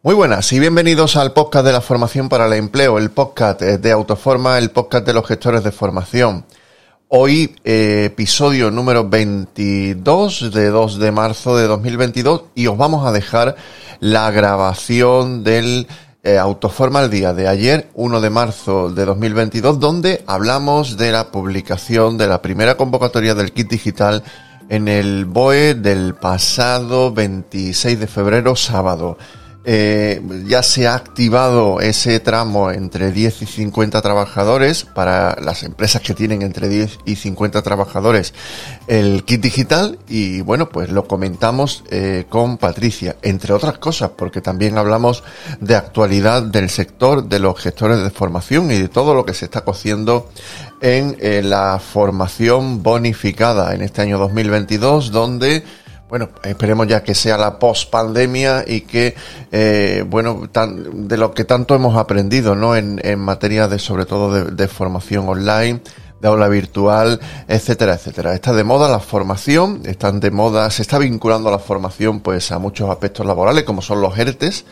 Muy buenas y bienvenidos al podcast de la formación para el empleo, el podcast de Autoforma, el podcast de los gestores de formación. Hoy eh, episodio número 22 de 2 de marzo de 2022 y os vamos a dejar la grabación del eh, Autoforma al día de ayer, 1 de marzo de 2022, donde hablamos de la publicación de la primera convocatoria del kit digital en el BOE del pasado 26 de febrero, sábado. Eh, ya se ha activado ese tramo entre 10 y 50 trabajadores para las empresas que tienen entre 10 y 50 trabajadores. El kit digital y bueno pues lo comentamos eh, con Patricia entre otras cosas porque también hablamos de actualidad del sector de los gestores de formación y de todo lo que se está cociendo en eh, la formación bonificada en este año 2022 donde bueno, esperemos ya que sea la post-pandemia y que, eh, bueno, de lo que tanto hemos aprendido, ¿no? En, en materia de, sobre todo, de, formación online, de aula virtual, etcétera, etcétera. Está de moda la formación, están de moda, se está vinculando la formación, pues, a muchos aspectos laborales, como son los ERTES.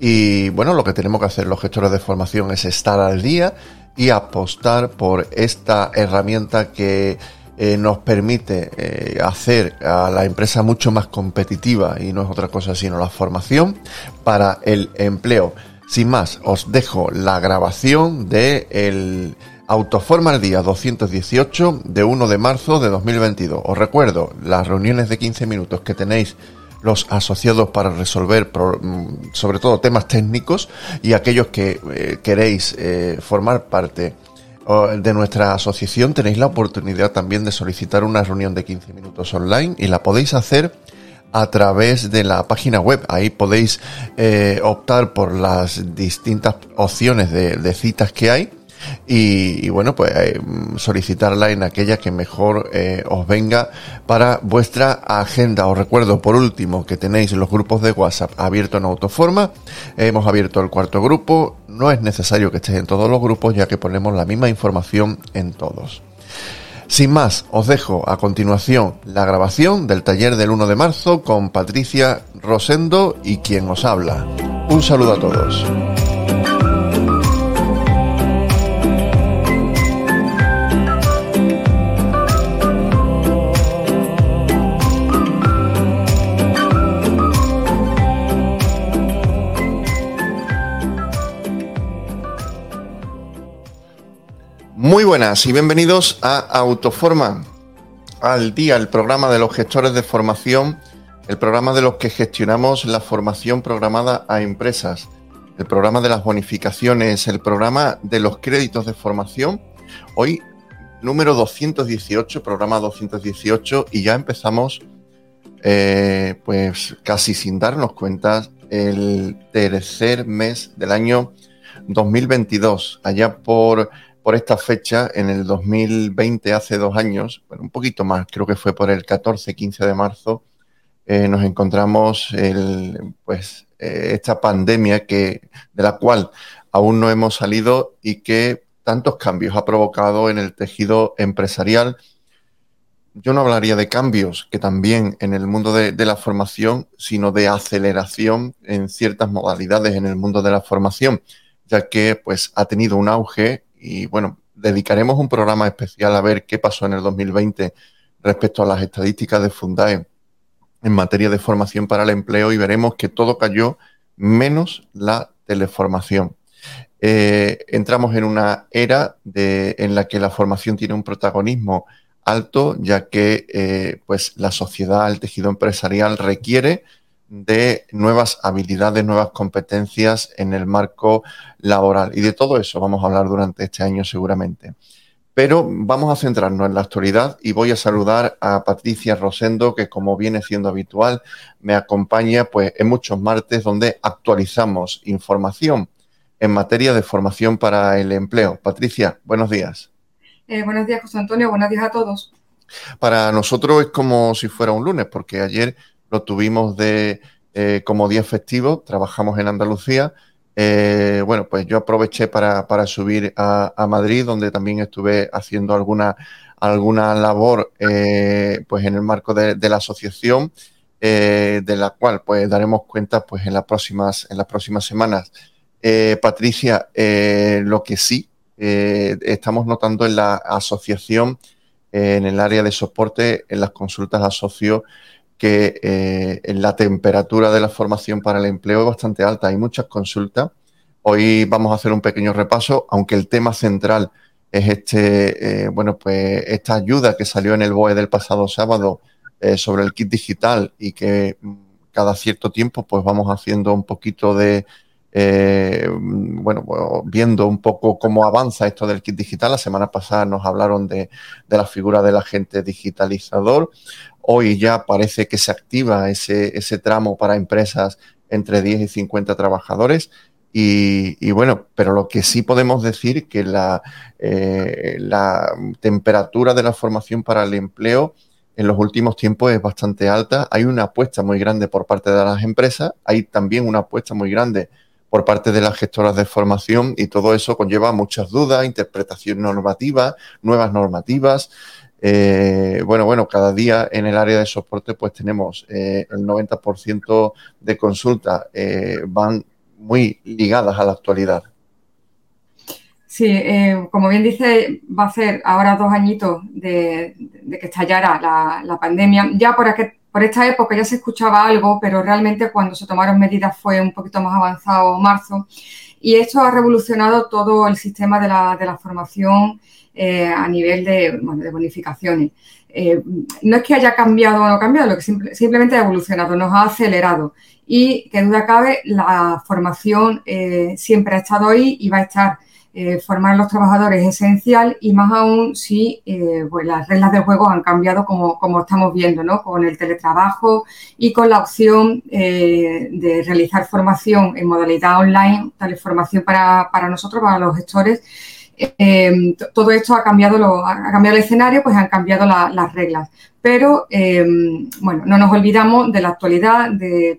Y, bueno, lo que tenemos que hacer los gestores de formación es estar al día y apostar por esta herramienta que, eh, nos permite eh, hacer a la empresa mucho más competitiva y no es otra cosa sino la formación para el empleo. Sin más, os dejo la grabación de el Autoforma al día 218 de 1 de marzo de 2022. Os recuerdo las reuniones de 15 minutos que tenéis los asociados para resolver mm, sobre todo temas técnicos y aquellos que eh, queréis formar parte de nuestra asociación tenéis la oportunidad también de solicitar una reunión de 15 minutos online y la podéis hacer a través de la página web. Ahí podéis eh, optar por las distintas opciones de citas que hay y, bueno, pues eh, solicitarla en aquella que mejor eh, os venga para vuestra agenda. Os recuerdo por último que tenéis los grupos de WhatsApp abiertos en Autoforma. hemos abierto el cuarto grupo. No es necesario que estéis en todos los grupos ya que ponemos la misma información en todos. Sin más, os dejo a continuación la grabación del taller del 1 de marzo con Patricia Rosendo y quien os habla. Un saludo a todos. Muy buenas y bienvenidos a Autoforma al día, el programa de los gestores de formación, el programa de los que gestionamos la formación programada a empresas, el programa de las bonificaciones, el programa de los créditos de formación. Hoy número 218, programa 218 y ya empezamos eh, pues casi sin darnos cuenta el tercer mes del año 2022, allá por por esta fecha, en el 2020, hace dos años, bueno, un poquito más, creo que fue por el 14-15 de marzo, eh, nos encontramos pues, eh, esta pandemia que, de la cual aún no hemos salido y que tantos cambios ha provocado en el tejido empresarial. Yo no hablaría de cambios, que también en el mundo de, de la formación, sino de aceleración en ciertas modalidades en el mundo de la formación, ya que pues ha tenido un auge y bueno, dedicaremos un programa especial a ver qué pasó en el 2020 respecto a las estadísticas de Fundae en materia de formación para el empleo y veremos que todo cayó menos la teleformación. Eh, entramos en una era en la que la formación tiene un protagonismo alto, ya que eh, pues la sociedad, el tejido empresarial requiere de nuevas habilidades, nuevas competencias en el marco laboral. Y de todo eso vamos a hablar durante este año seguramente. Pero vamos a centrarnos en la actualidad y voy a saludar a Patricia Rosendo, que como viene siendo habitual, me acompaña pues en muchos martes donde actualizamos información en materia de formación para el empleo. Patricia, buenos días. Eh, buenos días, José Antonio. Buenos días a todos. Para nosotros es como si fuera un lunes, porque ayer lo tuvimos de eh, como día festivo, trabajamos en Andalucía. Eh, bueno, pues yo aproveché para, subir a, Madrid, donde también estuve haciendo alguna, alguna labor eh, pues en el marco de, la asociación. de la cual pues daremos cuenta pues en las próximas, en las próximas semanas. Patricia, lo que sí estamos notando en la asociación, en el área de soporte, en las consultas a socios, que la temperatura de la formación para el empleo es bastante alta. Hay muchas consultas Hoy vamos a hacer un pequeño repaso, aunque el tema central es este, eh, bueno, pues esta ayuda que salió en el BOE del pasado sábado eh, sobre el kit digital y que mm, cada cierto tiempo pues vamos haciendo un poquito de, eh, bueno, pues, viendo un poco cómo avanza esto del kit digital. La semana pasada nos hablaron de, de la figura del agente digitalizador. Hoy ya parece que se activa ese, ese tramo para empresas entre 10 y 50 trabajadores y, bueno, pero lo que sí podemos decir que la, eh, la temperatura de la formación para el empleo en los últimos tiempos es bastante alta. Hay una apuesta muy grande por parte de las empresas, hay también una apuesta muy grande por parte de las gestoras de formación y todo eso conlleva muchas dudas, interpretación normativa, nuevas normativas. Eh, bueno, bueno, cada día en el área de soporte pues tenemos eh, el 90% de consultas van muy ligadas a la actualidad. Sí, eh, como bien dice, va a ser ahora dos añitos de, que estallara la, pandemia. Ya por, por esta época ya se escuchaba algo, pero realmente cuando se tomaron medidas fue un poquito más avanzado marzo. Y esto ha revolucionado todo el sistema de la, formación eh, a nivel de, de bonificaciones. Eh, no es que haya cambiado o no cambiado, lo que simplemente ha evolucionado, nos ha acelerado. Y que duda cabe, la formación eh, siempre ha estado ahí y va a estar. Eh, formar a los trabajadores es esencial y más aún si pues las reglas de juego han cambiado como, como estamos viendo, ¿no? con el teletrabajo y con la opción de realizar formación en modalidad online, tal formación para, para nosotros, para los gestores, Em, todo esto ha cambiado, lo, ha cambiado el escenario, pues han cambiado las reglas. Pero, em, bueno, no nos olvidamos de la actualidad,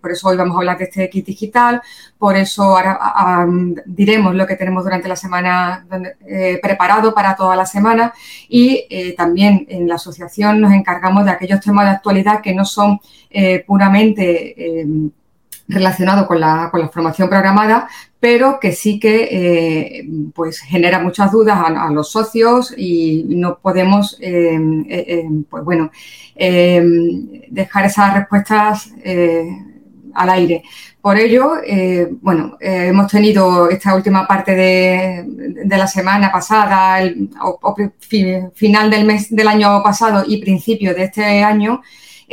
por eso hoy vamos a hablar de este kit digital, por eso ahora diremos lo que tenemos durante la semana eh, preparado para toda la semana y eh, también en la asociación nos encargamos de aquellos temas de actualidad que no son eh, puramente em, relacionado con la, con la formación programada, pero que sí que eh, pues genera muchas dudas a, los socios y no podemos eh, eh, pues bueno, dejar esas respuestas al aire. Por ello, bueno, hemos tenido esta última parte de, de la semana pasada, el, final del mes del año pasado y principio de este año,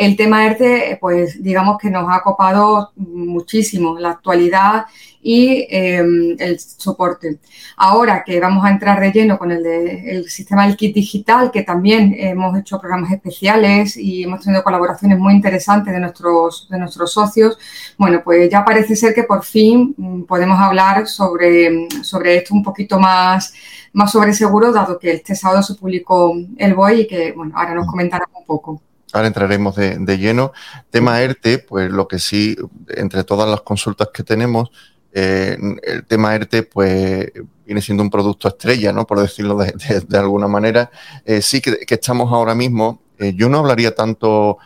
el tema ERTE, pues digamos que nos ha copado muchísimo la actualidad y em, el soporte. Ahora que vamos a entrar de lleno con el, sistema del kit digital, que también hemos hecho programas especiales y hemos tenido colaboraciones muy interesantes de nuestros, de nuestros socios, bueno, pues ya parece ser que por fin mm, podemos hablar sobre, sobre esto un poquito más, más sobre seguro, dado que este sábado se publicó el BOI y que, bueno, ahora nos comentarán un poco. Ahora entraremos de, lleno. Tema ERTE, pues lo que sí, entre todas las consultas que tenemos, eh, el tema ERTE, pues viene siendo un producto estrella, ¿no? Por decirlo de, alguna manera. Eh, sí que, estamos ahora mismo, eh, yo no hablaría tanto,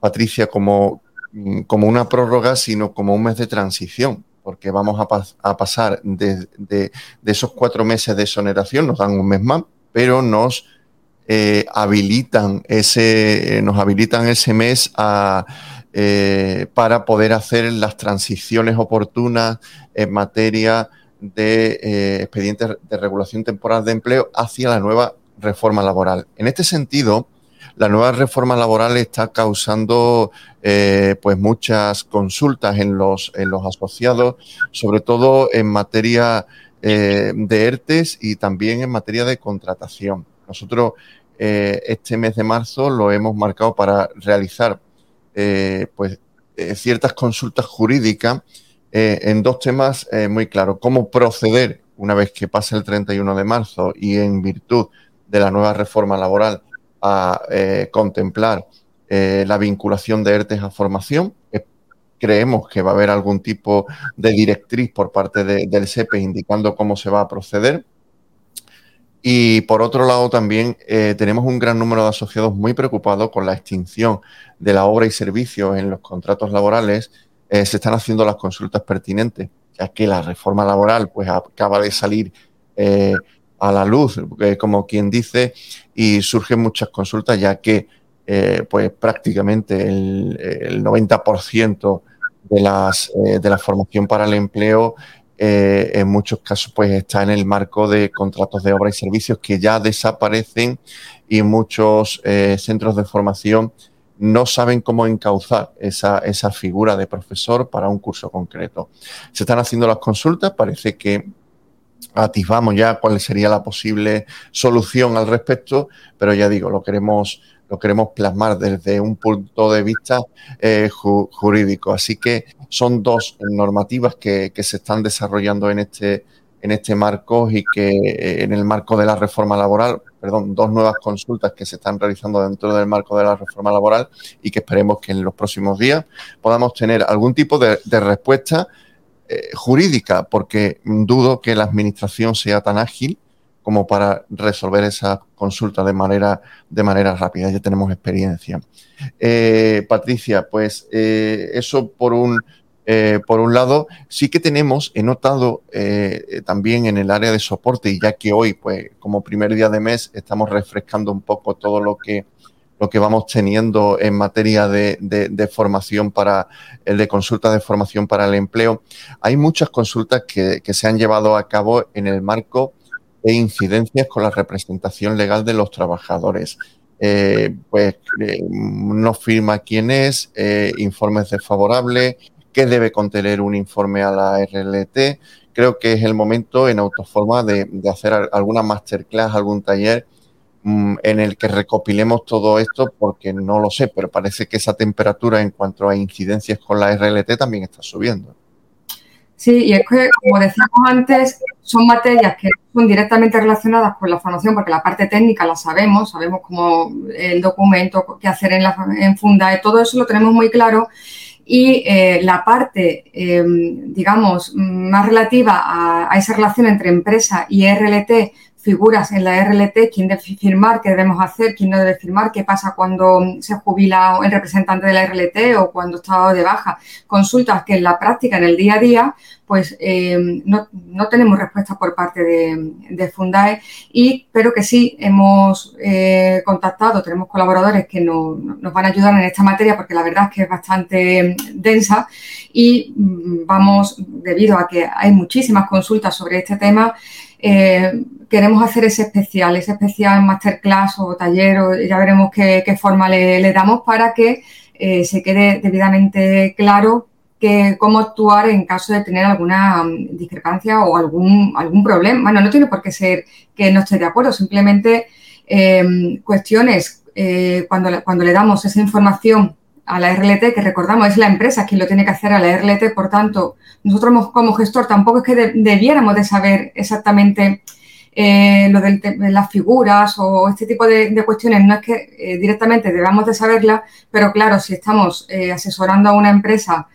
Patricia, como, como una prórroga, sino como un mes de transición porque vamos a, pasar de, de, esos cuatro meses de exoneración, nos dan un mes más, pero nos eh, habilitan ese, nos habilitan ese mes eh, para poder hacer las transiciones oportunas en materia de eh, expedientes de regulación temporal de empleo hacia la nueva reforma laboral. En este sentido, la nueva reforma laboral está causando pues muchas consultas en los, en los asociados, sobre todo en materia de ERTES y también en materia de contratación. Nosotros eh, este mes de marzo lo hemos marcado para realizar eh, pues, eh, ciertas consultas jurídicas en dos temas muy claros. Cómo proceder una vez que pase el 31 de marzo y en virtud de la nueva reforma laboral a contemplar la vinculación de ERTES a formación. creemos que va a haber algún tipo de directriz por parte del SEPE indicando cómo se va a proceder Y por otro lado también eh, tenemos un gran número de asociados muy preocupados con la extinción de la obra y servicios en los contratos laborales. Eh, se están haciendo las consultas pertinentes, ya que la reforma laboral pues acaba de salir eh, a la luz, como quien dice, y surgen muchas consultas, ya que pues prácticamente el, el 90% de, las, de la formación para el empleo eh, en muchos casos pues está en el marco de contratos de obra y servicios que ya desaparecen y muchos eh, centros de formación no saben cómo encauzar esa, esa figura de profesor para un curso concreto. Se están haciendo las consultas, parece que atisbamos ya cuál sería la posible solución al respecto, pero ya digo, lo queremos lo queremos plasmar desde un punto de vista eh, jurídico. Así que son dos normativas que, se están desarrollando en este, en este marco y que eh, en el marco de la reforma laboral, perdón, dos nuevas consultas que se están realizando dentro del marco de la reforma laboral y que esperemos que en los próximos días podamos tener algún tipo de, respuesta eh, jurídica, porque dudo que la administración sea tan ágil como para resolver esa consulta de manera, de manera rápida. Ya tenemos experiencia. Eh, Patricia, pues eh, eso por un, eh, por un lado, sí que tenemos, he notado también en el área de soporte, y ya que hoy, pues como primer día de mes, estamos refrescando un poco todo lo que lo que vamos teniendo en materia de, de, formación para el de consultas de formación para el empleo. Hay muchas consultas que, que, se han llevado a cabo en el marco e incidencias con la representación legal de los trabajadores. Eh, pues eh, no firma quién es, eh, informes desfavorables, qué debe contener un informe a la RLT. Creo que es el momento en Autoforma de, hacer alguna masterclass, algún taller mm, en el que recopilemos todo esto, porque no lo sé, pero parece que esa temperatura en cuanto a incidencias con la RLT también está subiendo. Sí, y es que, como decíamos antes, son materias que son directamente relacionadas con la formación, porque la parte técnica la sabemos, sabemos cómo el documento, qué hacer en, la, en Fundae, todo eso lo tenemos muy claro. Y eh, la parte, em, digamos, más relativa a, esa relación entre empresa y RLT, figuras en la RLT, quién debe firmar, qué debemos hacer, quién no debe firmar, qué pasa cuando se jubila el representante de la RLT o cuando está de baja. Consultas que en la práctica, en el día a día, pues eh, no, tenemos respuesta por parte de, Fundae, y, pero que sí hemos eh, contactado, tenemos colaboradores que nos van a ayudar en esta materia porque la verdad es que es bastante densa y mm, vamos, debido a que hay muchísimas consultas sobre este tema, eh, queremos hacer ese especial, ese especial masterclass o taller, o ya veremos qué, forma le, damos para que eh, se quede debidamente claro que, cómo actuar en caso de tener alguna mm, discrepancia o algún, algún problema. Bueno, no tiene por qué ser que no esté de acuerdo, simplemente em, cuestiones eh, cuando, cuando le damos esa información a la RLT, que recordamos es la empresa quien lo tiene que hacer a la RLT, por tanto, nosotros como gestor tampoco es que debiéramos de saber exactamente eh, lo de las figuras o este tipo de, cuestiones, no es que eh, directamente debamos de saberla, pero claro, si estamos eh, asesorando a una empresa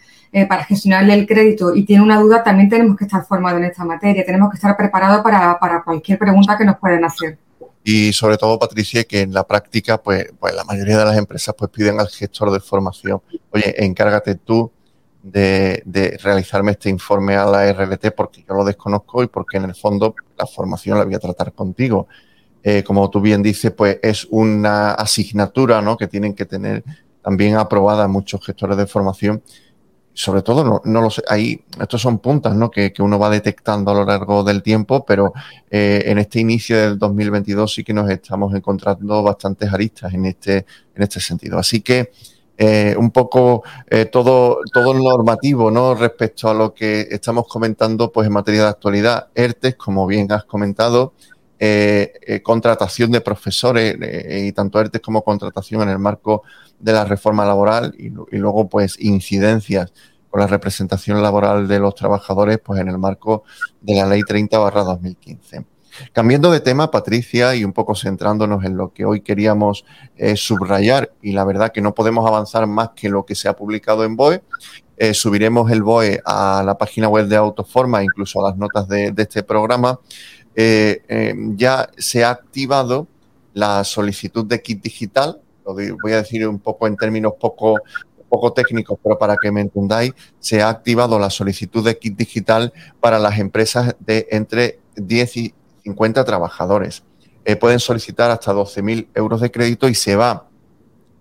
para gestionarle el crédito y tiene una duda, también tenemos que estar formados en esta materia, tenemos que estar preparados para, para cualquier pregunta que nos puedan hacer y sobre todo, Patricia, que en la práctica, pues, pues la mayoría de las empresas pues piden al gestor de formación, oye, encárgate tú de, realizarme este informe a la RLT porque yo lo desconozco y porque en el fondo la formación la voy a tratar contigo. Eh, como tú bien dices, pues es una asignatura ¿no? que tienen que tener también aprobada muchos gestores de formación sobre todo, no, no lo sé, ahí, estos son puntas ¿no? que, uno va detectando a lo largo del tiempo, pero eh, en este inicio del 2022 sí que nos estamos encontrando bastantes aristas en este, en este sentido. Así que eh, un poco eh, todo, todo normativo ¿no? respecto a lo que estamos comentando pues, en materia de actualidad. ERTES, como bien has comentado, contratación de profesores y tanto ERTES como contratación en el marco de la reforma laboral y, luego pues incidencias con la representación laboral de los trabajadores pues en el marco de la ley 30 barra 2015. Cambiando de tema, Patricia, y un poco centrándonos en lo que hoy queríamos eh, subrayar, y la verdad que no podemos avanzar más que lo que se ha publicado en BOE, eh, subiremos el BOE a la página web de Autoforma, incluso a las notas de, este programa. eh, ya se ha activado la solicitud de kit digital. Lo voy a decir un poco en términos poco, técnicos, pero para que me entendáis, se ha activado la solicitud de kit digital para las empresas de entre 10 y 50 trabajadores. Eh, pueden solicitar hasta 12.000 euros de crédito y se va a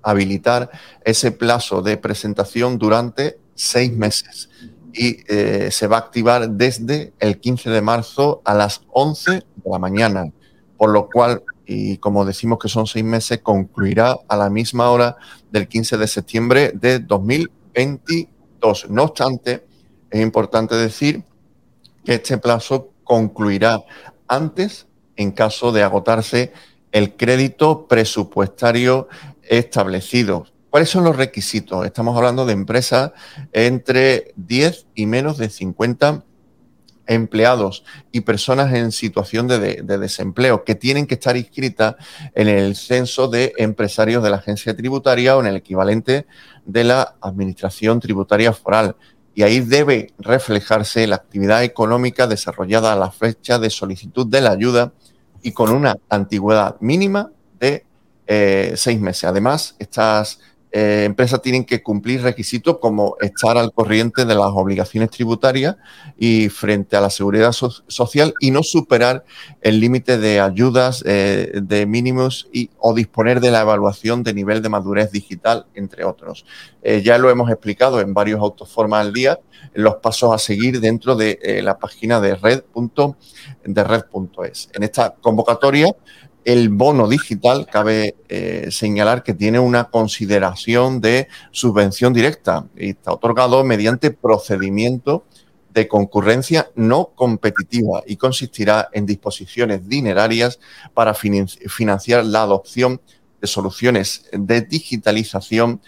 habilitar ese plazo de presentación durante seis meses y eh, se va a activar desde el 15 de marzo a las 11 de la mañana, por lo cual, y como decimos que son seis meses, concluirá a la misma hora del 15 de septiembre de 2022. No obstante, es importante decir que este plazo concluirá antes en caso de agotarse el crédito presupuestario establecido. ¿Cuáles son los requisitos? Estamos hablando de empresas entre 10 y menos de 50 empleados y personas en situación de, desempleo que tienen que estar inscritas en el censo de empresarios de la agencia tributaria o en el equivalente de la administración tributaria foral. Y ahí debe reflejarse la actividad económica desarrollada a la fecha de solicitud de la ayuda y con una antigüedad mínima de eh, seis meses. Además, estas eh, empresas tienen que cumplir requisitos como estar al corriente de las obligaciones tributarias y frente a la seguridad social y no superar el límite de ayudas eh, de mínimos y, o disponer de la evaluación de nivel de madurez digital, entre otros. Eh, ya lo hemos explicado en varios autoformas al día, los pasos a seguir dentro de la página de red.es. En esta convocatoria el bono digital, cabe eh, señalar que tiene una consideración de subvención directa y está otorgado mediante procedimiento de concurrencia no competitiva y consistirá en disposiciones dinerarias para financiar la adopción de soluciones de digitalización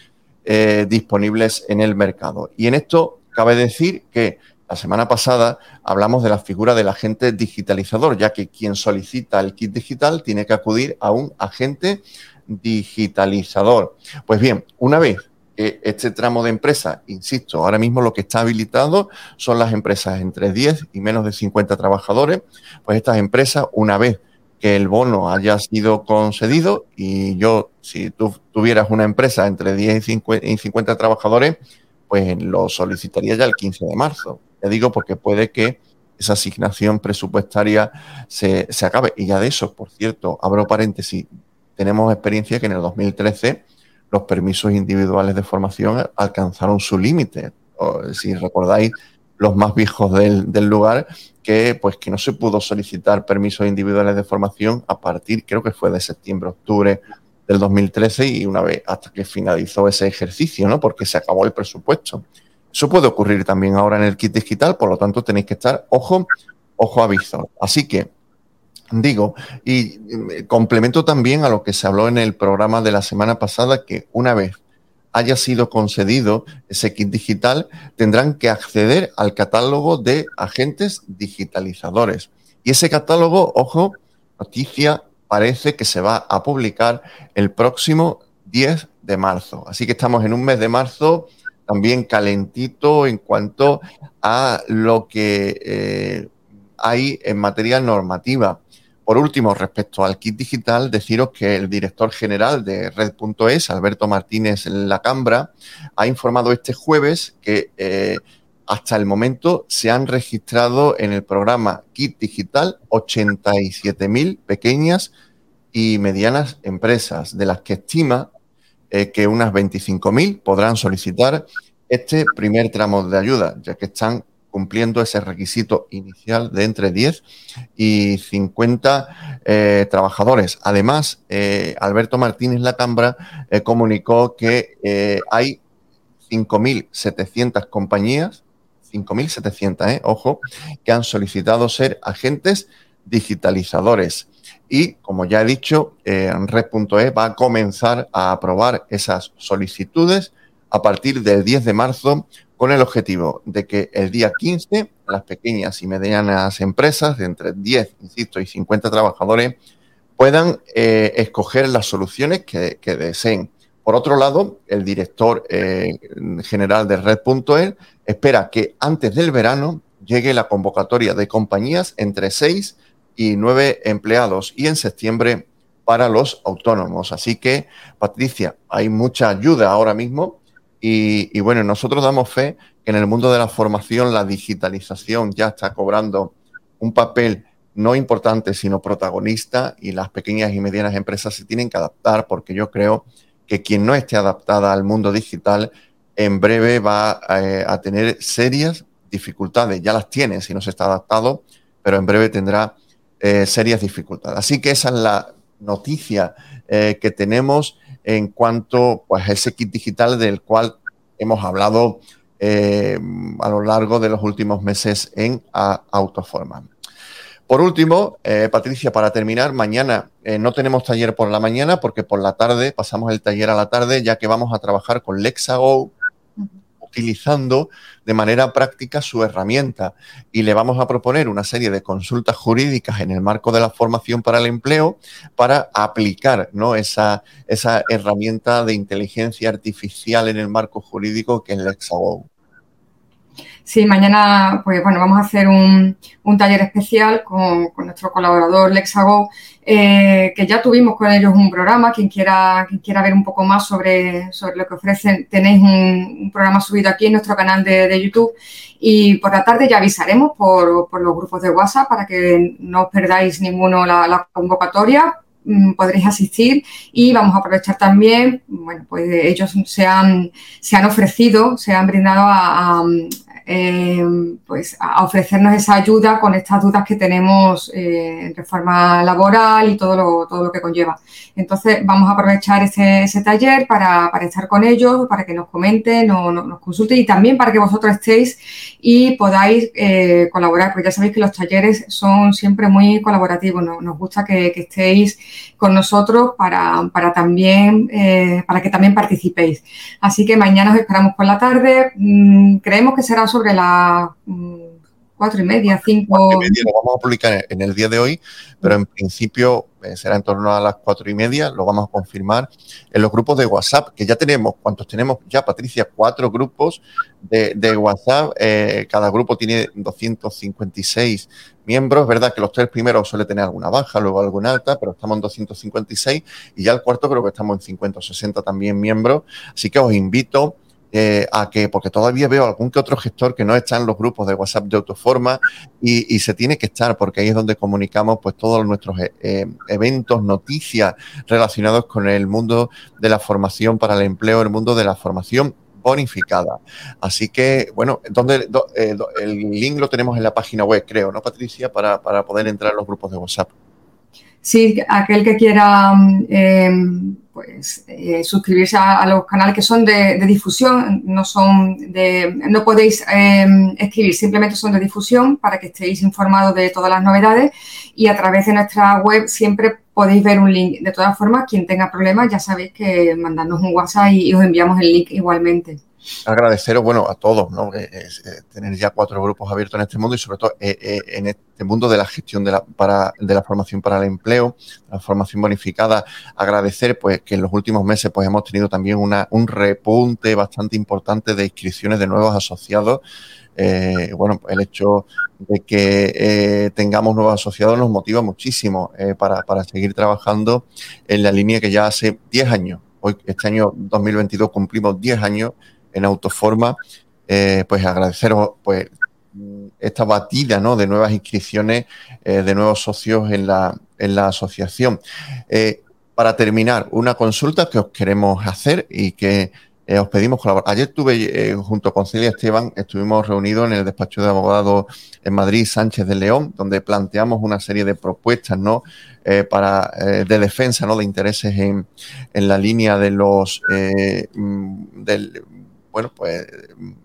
eh, disponibles en el mercado. Y en esto cabe decir que la semana pasada hablamos de la figura del agente digitalizador, ya que quien solicita el kit digital tiene que acudir a un agente digitalizador. Pues bien, una vez que este tramo de empresa, insisto, ahora mismo lo que está habilitado son las empresas entre 10 y menos de 50 trabajadores, pues estas empresas, una vez que el bono haya sido concedido y yo, si tú tuvieras una empresa entre 10 y 50 trabajadores, pues lo solicitaría ya el 15 de marzo. Ya digo porque puede que esa asignación presupuestaria se, acabe. Y ya de eso, por cierto, abro paréntesis, tenemos experiencia que en el 2013 los permisos individuales de formación alcanzaron su límite. Si recordáis, los más viejos del, lugar, que pues que no se pudo solicitar permisos individuales de formación a partir, creo que fue de septiembre, octubre del 2013 y una vez hasta que finalizó ese ejercicio, ¿no? Porque se acabó el presupuesto. Eso puede ocurrir también ahora en el kit digital, por lo tanto tenéis que estar ojo, ojo a. Así que digo, y complemento también a lo que se habló en el programa de la semana pasada, que una vez haya sido concedido ese kit digital, tendrán que acceder al catálogo de agentes digitalizadores. Y ese catálogo, ojo, noticia, parece que se va a publicar el próximo 10 de marzo. Así que estamos en un mes de marzo también calentito en cuanto a lo que eh, hay en materia normativa. Por último, respecto al kit digital, deciros que el director general de Red.es, Alberto Martínez Lacambra, ha informado este jueves que eh, hasta el momento se han registrado en el programa Kit Digital 87.000 pequeñas y medianas empresas, de las que estima que unas 25.000 podrán solicitar este primer tramo de ayuda, ya que están cumpliendo ese requisito inicial de entre 10 y 50 eh, trabajadores. Además, eh, Alberto Martínez Lacambra eh, comunicó que hay 5.700 compañías, 5.700, ojo, que han solicitado ser agentes digitalizadores. Y como ya he dicho, en Red.e va a comenzar a aprobar esas solicitudes a partir del 10 de marzo con el objetivo de que el día 15 las pequeñas y medianas empresas de entre 10, insisto, y 50 trabajadores puedan eh, escoger las soluciones que, deseen. Por otro lado, el director eh, general de Red.e espera que antes del verano llegue la convocatoria de compañías entre 6 y nueve empleados y en septiembre para los autónomos. Así que, Patricia, hay mucha ayuda ahora mismo y, bueno, nosotros damos fe que en el mundo de la formación la digitalización ya está cobrando un papel no importante, sino protagonista y las pequeñas y medianas empresas se tienen que adaptar porque yo creo quien no esté adaptada al mundo digital en breve va eh, a tener serias dificultades. Ya las tiene si no se está adaptado, pero en breve tendrá eh, serias dificultades. Así que esa es la noticia eh, que tenemos en cuanto pues, a ese kit digital del cual hemos hablado eh, a lo largo de los últimos meses en Autoforma. Por último, Patricia, para terminar, mañana no tenemos taller por la mañana porque por la tarde pasamos el taller a la tarde ya que vamos a trabajar con LexaGo utilizando de manera práctica su herramienta y le vamos a proponer una serie de consultas jurídicas en el marco de la formación para el empleo para aplicar esa herramienta de inteligencia artificial en el marco jurídico que es Lexago. Sí, mañana pues bueno, vamos a hacer un, taller especial con, nuestro colaborador Lexago, eh, que ya tuvimos con ellos un programa. Quien quiera, quien quiera ver un poco más sobre, sobre lo que ofrecen, tenéis un, programa subido aquí en nuestro canal de, YouTube. Y por la tarde ya avisaremos por, los grupos de WhatsApp para que no os perdáis ninguno la, convocatoria podréis asistir y vamos a aprovechar también, bueno, pues ellos se han, se han ofrecido, se han brindado a, eh, pues a ofrecernos esa ayuda con estas dudas que tenemos eh, en reforma laboral y todo lo, todo lo que conlleva. Entonces, vamos a aprovechar ese, taller para, estar con ellos, para que nos comenten, nos, nos consulten y también para que vosotros estéis y podáis eh, colaborar, porque ya sabéis que los talleres son siempre muy colaborativos. Nos, gusta que, estéis con nosotros para, también, para que también participéis. Así que mañana os esperamos por la tarde. Mm, creemos que será sobre las mm, cuatro y media, cinco. Cuatro y media lo vamos a publicar en el día de hoy, pero en principio eh, será en torno a las cuatro y media, lo vamos a confirmar en los grupos de WhatsApp, que ya tenemos, ¿cuántos tenemos ya, Patricia? Cuatro grupos de, WhatsApp, eh, cada grupo tiene 256 miembros, ¿verdad? Que los tres primeros suele tener alguna baja, luego alguna alta, pero estamos en 256 y ya el cuarto creo que estamos en 50 o 60 también miembros, así que os invito eh, a que, porque todavía veo algún que otro gestor que no está en los grupos de WhatsApp de Autoforma y, se tiene que estar, porque ahí es donde comunicamos pues todos nuestros eh, eh, eventos, noticias relacionados con el mundo de la formación para el empleo, el mundo de la formación bonificada. Así que, bueno, donde el link lo tenemos en la página web, creo, ¿no, Patricia? Para, para poder entrar a los grupos de WhatsApp. Sí, aquel que quiera em, pues, eh, suscribirse a, los canales que son de, difusión, no son de, no podéis em, escribir, simplemente son de difusión para que estéis informados de todas las novedades y a través de nuestra web siempre podéis ver un link. De todas formas, quien tenga problemas ya sabéis que mandarnos un WhatsApp y os enviamos el link igualmente agradeceros, bueno, a todos, ¿no? Eh, tener ya cuatro grupos abiertos en este mundo y sobre todo eh, eh, en este mundo de la gestión de la, para, de la formación para el empleo, la formación bonificada. Agradecer, pues, que en los últimos meses, pues, hemos tenido también una, un repunte bastante importante de inscripciones de nuevos asociados. bueno, el hecho de que tengamos nuevos asociados nos motiva muchísimo para, para seguir trabajando en la línea que ya hace 10 años hoy este año 2022 cumplimos 10 años en Autoforma, eh, pues agradeceros pues, esta batida ¿no? de nuevas inscripciones, eh, de nuevos socios en la, en la asociación. Eh, para terminar, una consulta que os queremos hacer y que os pedimos colaborar. Ayer estuve junto con Celia Esteban, estuvimos reunidos en el despacho de abogados en Madrid, Sánchez de León, donde planteamos una serie de propuestas ¿no? para, de defensa ¿no? de intereses en, en la línea de los mm, del bueno, pues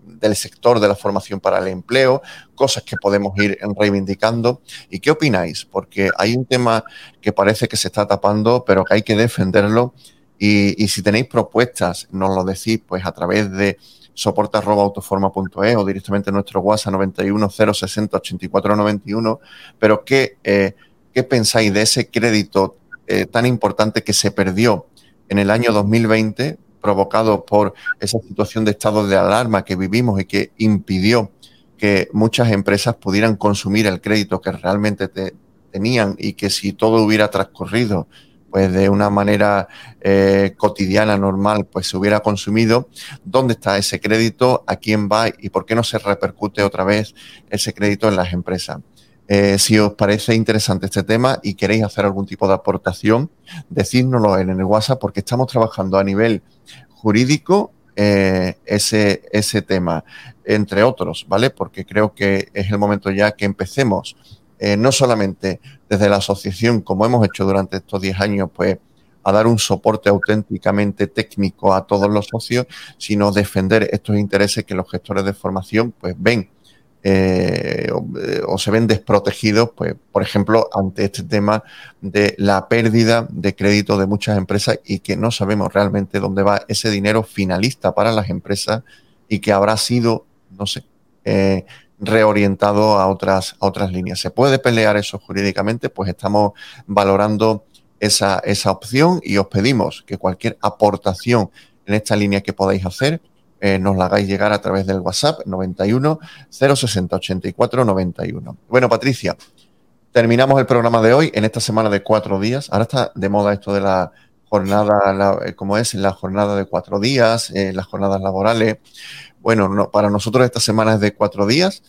del sector de la formación para el empleo, cosas que podemos ir reivindicando. ¿Y qué opináis? Porque hay un tema que parece que se está tapando, pero que hay que defenderlo. Y, si tenéis propuestas, nos lo decís pues a través de soporte.autoforma.es o directamente en nuestro WhatsApp 91 060 84 91. Pero ¿qué, eh, ¿qué pensáis de ese crédito eh, tan importante que se perdió en el año 2020 provocado por esa situación de estado de alarma que vivimos y que impidió que muchas empresas pudieran consumir el crédito que realmente tenían y que si todo hubiera transcurrido pues de una manera eh, cotidiana, normal, pues se hubiera consumido, ¿dónde está ese crédito? ¿A quién va? ¿Y por qué no se repercute otra vez ese crédito en las empresas? Eh, si os parece interesante este tema y queréis hacer algún tipo de aportación, decídnoslo en el WhatsApp porque estamos trabajando a nivel jurídico eh, ese, ese tema, entre otros, ¿vale? Porque creo que es el momento ya que empecemos eh, no solamente desde la asociación, como hemos hecho durante estos 10 años, pues a dar un soporte auténticamente técnico a todos los socios, sino defender estos intereses que los gestores de formación pues ven eh, o, se ven desprotegidos, pues, por ejemplo, ante este tema de la pérdida de crédito de muchas empresas y que no sabemos realmente dónde va ese dinero finalista para las empresas y que habrá sido, no sé, eh, reorientado a otras, a otras líneas. ¿Se puede pelear eso jurídicamente? Pues estamos valorando esa, esa opción y os pedimos que cualquier aportación en esta línea que podáis hacer eh, nos la hagáis llegar a través del WhatsApp 91 060 84 91. Bueno, Patricia, terminamos el programa de hoy en esta semana de cuatro días. Ahora está de moda esto de la jornada, eh, como es, la jornada de cuatro días, eh, las jornadas laborales. Bueno, no, para nosotros esta semana es de cuatro días,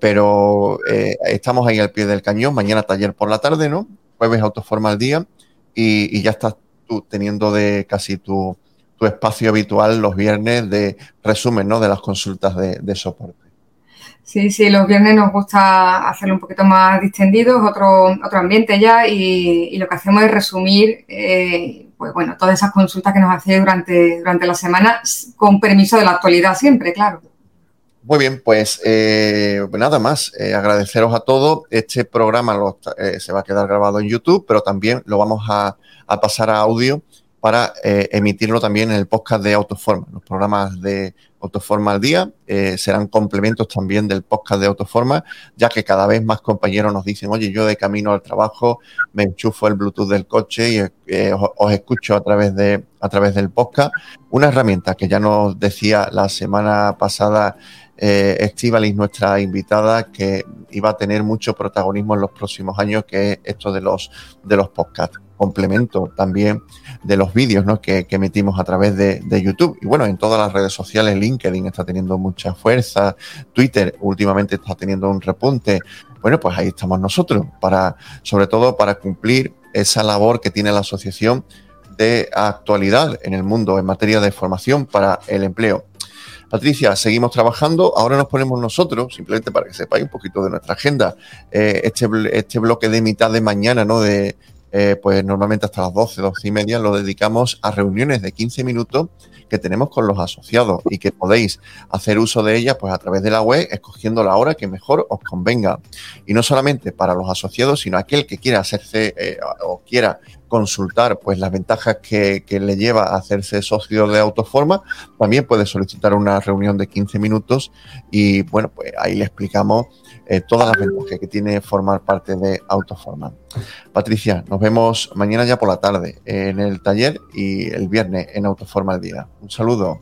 pero estamos ahí al pie del cañón. Mañana taller por la tarde, ¿no? Jueves autoforma al día y, ya estás tú teniendo de casi tu, espacio habitual los viernes de resumen, ¿no? De las consultas de, soporte. Sí, sí, los viernes nos gusta hacerlo un poquito más distendidos, otro, otro ambiente ya, y, lo que hacemos es resumir eh, pues bueno, todas esas consultas que nos hacéis durante, durante la semana, con permiso de la actualidad siempre, claro. Muy bien, pues eh, nada más, eh, agradeceros a todos. Este programa se va a quedar grabado en YouTube, pero también lo vamos a, a pasar a audio para emitirlo también en el podcast de Autoforma, los programas de Autoforma al día, eh, serán complementos también del podcast de Autoforma, ya que cada vez más compañeros nos dicen, oye, yo de camino al trabajo me enchufo el Bluetooth del coche y eh, os, escucho a través, de, a través del podcast. Una herramienta que ya nos decía la semana pasada eh, Estivalis, nuestra invitada, que iba a tener mucho protagonismo en los próximos años, que es esto de los, de los podcasts complemento también de los vídeos ¿no? que, emitimos a través de, YouTube. Y bueno, en todas las redes sociales, LinkedIn está teniendo mucha fuerza, Twitter últimamente está teniendo un repunte. Bueno, pues ahí estamos nosotros, para, sobre todo para cumplir esa labor que tiene la asociación de actualidad en el mundo en materia de formación para el empleo. Patricia, seguimos trabajando. Ahora nos ponemos nosotros, simplemente para que sepáis un poquito de nuestra agenda, eh, este, este bloque de mitad de mañana, ¿no? De, eh, pues normalmente hasta las 12, 12 y media lo dedicamos a reuniones de 15 minutos que tenemos con los asociados y que podéis hacer uso de ellas pues a través de la web escogiendo la hora que mejor os convenga. Y no solamente para los asociados, sino aquel que quiera hacerse eh, o quiera consultar pues las ventajas que, que, le lleva a hacerse socio de Autoforma, también puede solicitar una reunión de 15 minutos y bueno, pues ahí le explicamos eh, todas las ventajas que tiene formar parte de Autoforma. Patricia, nos vemos mañana ya por la tarde en el taller y el viernes en Autoforma al día. Un saludo.